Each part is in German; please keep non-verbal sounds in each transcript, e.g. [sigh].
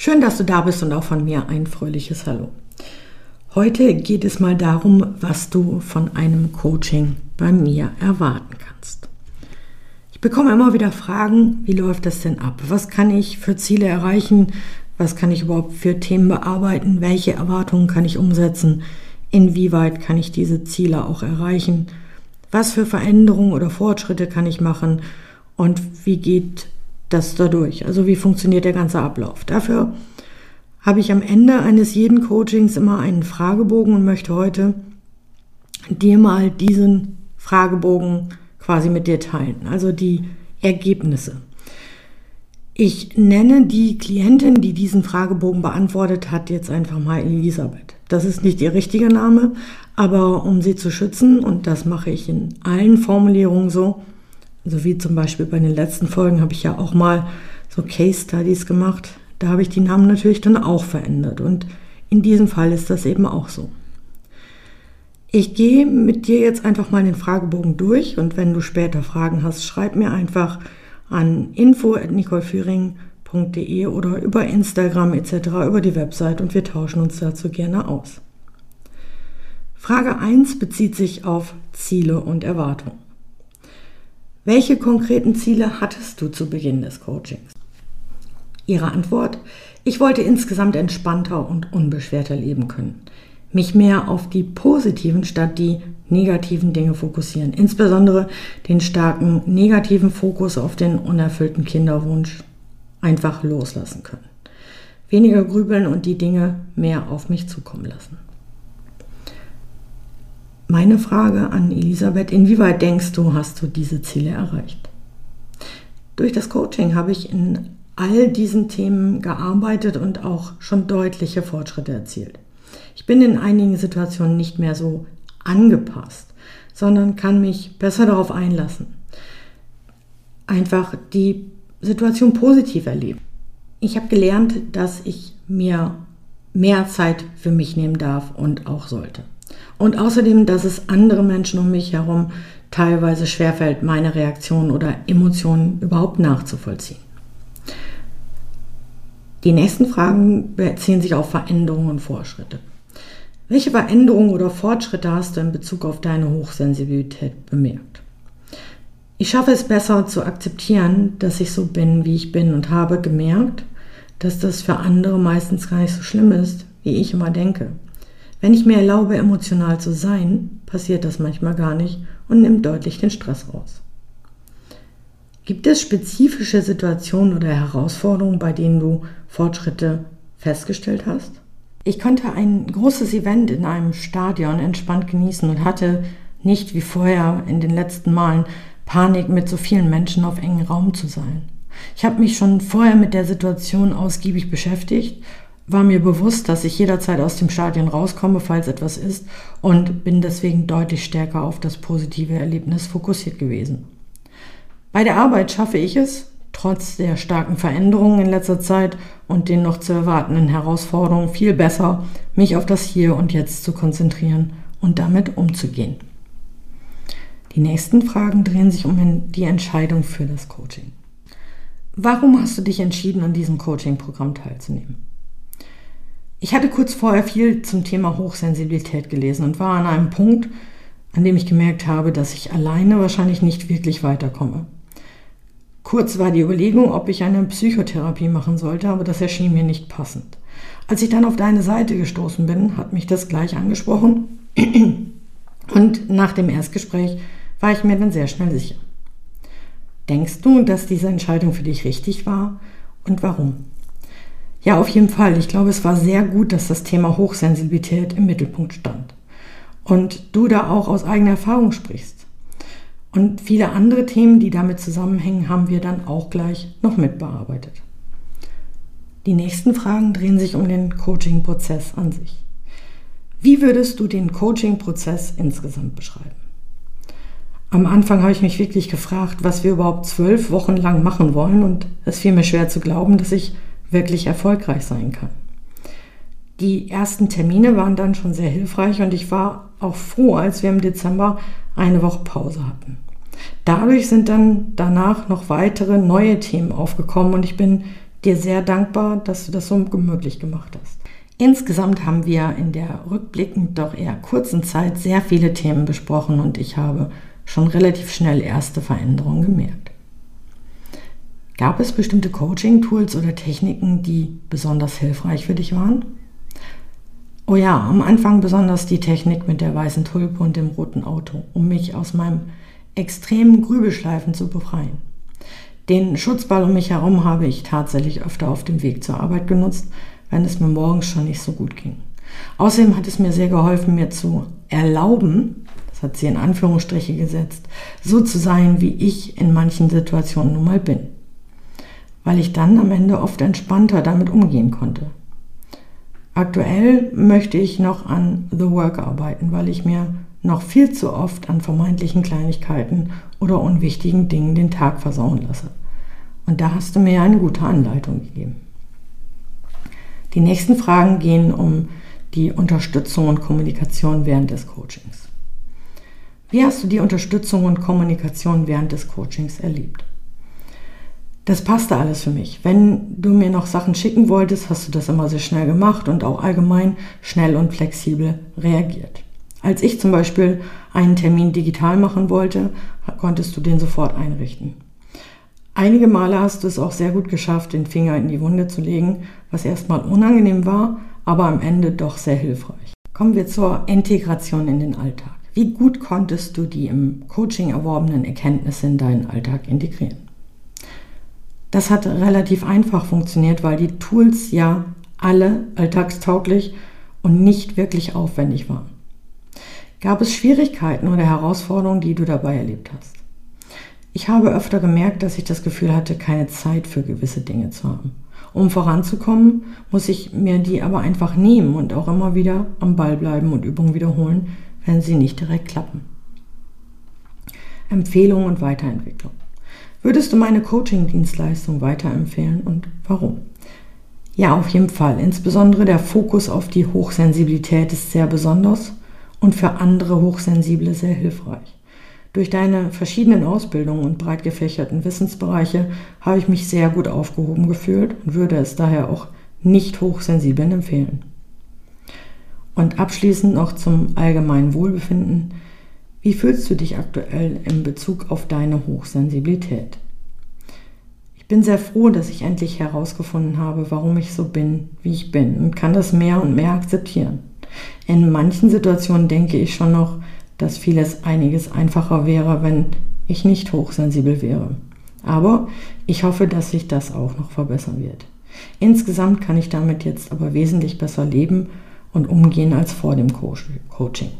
Schön, dass du da bist und auch von mir ein fröhliches Hallo. Heute geht es mal darum, was du von einem Coaching bei mir erwarten kannst. Ich bekomme immer wieder Fragen, wie läuft das denn ab? Was kann ich für Ziele erreichen? Was kann ich überhaupt für Themen bearbeiten? Welche Erwartungen kann ich umsetzen? Inwieweit kann ich diese Ziele auch erreichen? Was für Veränderungen oder Fortschritte kann ich machen? Und wie geht das dadurch? Also wie funktioniert der ganze Ablauf? Dafür habe ich am Ende eines jeden Coachings immer einen Fragebogen und möchte heute dir mal diesen Fragebogen quasi mit dir teilen, also die Ergebnisse. Ich nenne die Klientin, die diesen Fragebogen beantwortet hat, jetzt einfach mal Elisabeth. Das ist nicht ihr richtiger Name, aber um sie zu schützen, und das mache ich in allen Formulierungen so, also wie zum Beispiel bei den letzten Folgen habe ich ja auch mal so Case Studies gemacht. Da habe ich die Namen natürlich dann auch verändert. Und in diesem Fall ist das eben auch so. Ich gehe mit dir jetzt einfach mal den Fragebogen durch und wenn du später Fragen hast, schreib mir einfach an info.nicoleführing.de oder über Instagram etc. über die Website und wir tauschen uns dazu gerne aus. Frage 1 bezieht sich auf Ziele und Erwartungen. Welche konkreten Ziele hattest du zu Beginn des Coachings? Ihre Antwort, ich wollte insgesamt entspannter und unbeschwerter leben können. Mich mehr auf die positiven statt die negativen Dinge fokussieren. Insbesondere den starken negativen Fokus auf den unerfüllten Kinderwunsch einfach loslassen können. Weniger grübeln und die Dinge mehr auf mich zukommen lassen. Meine Frage an Elisabeth, inwieweit denkst du, hast du diese Ziele erreicht? Durch das Coaching habe ich in all diesen Themen gearbeitet und auch schon deutliche Fortschritte erzielt. Ich bin in einigen Situationen nicht mehr so angepasst, sondern kann mich besser darauf einlassen. Einfach die Situation positiv erleben. Ich habe gelernt, dass ich mir mehr Zeit für mich nehmen darf und auch sollte. Und außerdem, dass es andere Menschen um mich herum teilweise schwerfällt, meine Reaktionen oder Emotionen überhaupt nachzuvollziehen. Die nächsten Fragen beziehen sich auf Veränderungen und Fortschritte. Welche Veränderungen oder Fortschritte hast du in Bezug auf deine Hochsensibilität bemerkt? Ich schaffe es besser zu akzeptieren, dass ich so bin, wie ich bin und habe gemerkt, dass das für andere meistens gar nicht so schlimm ist, wie ich immer denke. Wenn ich mir erlaube, emotional zu sein, passiert das manchmal gar nicht und nimmt deutlich den Stress raus. Gibt es spezifische Situationen oder Herausforderungen, bei denen du Fortschritte festgestellt hast? Ich konnte ein großes Event in einem Stadion entspannt genießen und hatte nicht wie vorher in den letzten Malen Panik, mit so vielen Menschen auf engen Raum zu sein. Ich habe mich schon vorher mit der Situation ausgiebig beschäftigt war mir bewusst, dass ich jederzeit aus dem Stadion rauskomme, falls etwas ist, und bin deswegen deutlich stärker auf das positive Erlebnis fokussiert gewesen. Bei der Arbeit schaffe ich es, trotz der starken Veränderungen in letzter Zeit und den noch zu erwartenden Herausforderungen viel besser, mich auf das Hier und Jetzt zu konzentrieren und damit umzugehen. Die nächsten Fragen drehen sich um die Entscheidung für das Coaching. Warum hast du dich entschieden, an diesem Coaching-Programm teilzunehmen? Ich hatte kurz vorher viel zum Thema Hochsensibilität gelesen und war an einem Punkt, an dem ich gemerkt habe, dass ich alleine wahrscheinlich nicht wirklich weiterkomme. Kurz war die Überlegung, ob ich eine Psychotherapie machen sollte, aber das erschien mir nicht passend. Als ich dann auf deine Seite gestoßen bin, hat mich das gleich angesprochen [clears throat] und nach dem Erstgespräch war ich mir dann sehr schnell sicher. Denkst du, dass diese Entscheidung für dich richtig war und warum? Ja, auf jeden Fall. Ich glaube, es war sehr gut, dass das Thema Hochsensibilität im Mittelpunkt stand. Und du da auch aus eigener Erfahrung sprichst. Und viele andere Themen, die damit zusammenhängen, haben wir dann auch gleich noch mitbearbeitet. Die nächsten Fragen drehen sich um den Coaching-Prozess an sich. Wie würdest du den Coaching-Prozess insgesamt beschreiben? Am Anfang habe ich mich wirklich gefragt, was wir überhaupt zwölf Wochen lang machen wollen und es fiel mir schwer zu glauben, dass ich wirklich erfolgreich sein kann. Die ersten Termine waren dann schon sehr hilfreich und ich war auch froh, als wir im Dezember eine Woche Pause hatten. Dadurch sind dann danach noch weitere neue Themen aufgekommen und ich bin dir sehr dankbar, dass du das so möglich gemacht hast. Insgesamt haben wir in der rückblickend doch eher kurzen Zeit sehr viele Themen besprochen und ich habe schon relativ schnell erste Veränderungen gemerkt. Gab es bestimmte Coaching-Tools oder Techniken, die besonders hilfreich für dich waren? Oh ja, am Anfang besonders die Technik mit der weißen Tulpe und dem roten Auto, um mich aus meinem extremen Grübelschleifen zu befreien. Den Schutzball um mich herum habe ich tatsächlich öfter auf dem Weg zur Arbeit genutzt, wenn es mir morgens schon nicht so gut ging. Außerdem hat es mir sehr geholfen, mir zu erlauben, das hat sie in Anführungsstriche gesetzt, so zu sein, wie ich in manchen Situationen nun mal bin. Weil ich dann am Ende oft entspannter damit umgehen konnte. Aktuell möchte ich noch an The Work arbeiten, weil ich mir noch viel zu oft an vermeintlichen Kleinigkeiten oder unwichtigen Dingen den Tag versauen lasse. Und da hast du mir eine gute Anleitung gegeben. Die nächsten Fragen gehen um die Unterstützung und Kommunikation während des Coachings. Wie hast du die Unterstützung und Kommunikation während des Coachings erlebt? Das passte alles für mich. Wenn du mir noch Sachen schicken wolltest, hast du das immer sehr schnell gemacht und auch allgemein schnell und flexibel reagiert. Als ich zum Beispiel einen Termin digital machen wollte, konntest du den sofort einrichten. Einige Male hast du es auch sehr gut geschafft, den Finger in die Wunde zu legen, was erstmal unangenehm war, aber am Ende doch sehr hilfreich. Kommen wir zur Integration in den Alltag. Wie gut konntest du die im Coaching erworbenen Erkenntnisse in deinen Alltag integrieren? Das hat relativ einfach funktioniert, weil die Tools ja alle alltagstauglich und nicht wirklich aufwendig waren. Gab es Schwierigkeiten oder Herausforderungen, die du dabei erlebt hast? Ich habe öfter gemerkt, dass ich das Gefühl hatte, keine Zeit für gewisse Dinge zu haben. Um voranzukommen, muss ich mir die aber einfach nehmen und auch immer wieder am Ball bleiben und Übungen wiederholen, wenn sie nicht direkt klappen. Empfehlung und Weiterentwicklung. Würdest du meine Coaching-Dienstleistung weiterempfehlen und warum? Ja, auf jeden Fall. Insbesondere der Fokus auf die Hochsensibilität ist sehr besonders und für andere Hochsensible sehr hilfreich. Durch deine verschiedenen Ausbildungen und breit gefächerten Wissensbereiche habe ich mich sehr gut aufgehoben gefühlt und würde es daher auch nicht Hochsensiblen empfehlen. Und abschließend noch zum allgemeinen Wohlbefinden. Wie fühlst du dich aktuell in Bezug auf deine Hochsensibilität? Ich bin sehr froh, dass ich endlich herausgefunden habe, warum ich so bin, wie ich bin und kann das mehr und mehr akzeptieren. In manchen Situationen denke ich schon noch, dass vieles einiges einfacher wäre, wenn ich nicht hochsensibel wäre. Aber ich hoffe, dass sich das auch noch verbessern wird. Insgesamt kann ich damit jetzt aber wesentlich besser leben und umgehen als vor dem Coaching.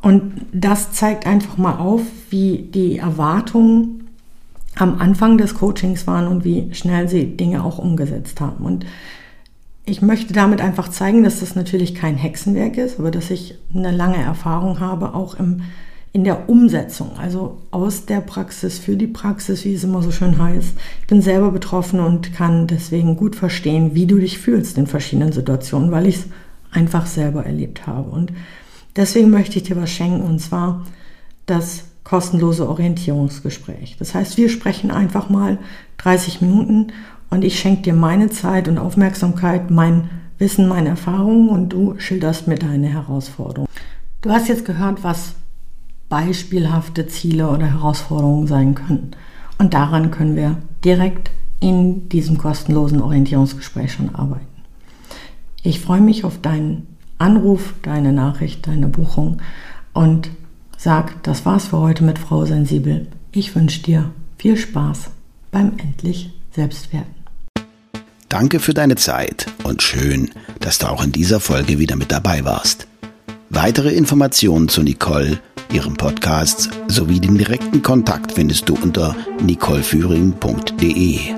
Und das zeigt einfach mal auf, wie die Erwartungen am Anfang des Coachings waren und wie schnell sie Dinge auch umgesetzt haben. Und ich möchte damit einfach zeigen, dass das natürlich kein Hexenwerk ist, aber dass ich eine lange Erfahrung habe, auch im, in der Umsetzung, also aus der Praxis für die Praxis, wie es immer so schön heißt. Ich bin selber betroffen und kann deswegen gut verstehen, wie du dich fühlst in verschiedenen Situationen, weil ich es einfach selber erlebt habe. Und Deswegen möchte ich dir was schenken und zwar das kostenlose Orientierungsgespräch. Das heißt, wir sprechen einfach mal 30 Minuten und ich schenke dir meine Zeit und Aufmerksamkeit, mein Wissen, meine Erfahrungen und du schilderst mir deine Herausforderungen. Du hast jetzt gehört, was beispielhafte Ziele oder Herausforderungen sein können. Und daran können wir direkt in diesem kostenlosen Orientierungsgespräch schon arbeiten. Ich freue mich auf deinen Anruf, deine Nachricht, deine Buchung und sag, das war's für heute mit Frau Sensibel. Ich wünsche dir viel Spaß beim endlich Selbstwerden. Danke für deine Zeit und schön, dass du auch in dieser Folge wieder mit dabei warst. Weitere Informationen zu Nicole, ihrem Podcast sowie den direkten Kontakt findest du unter nicoleführing.de.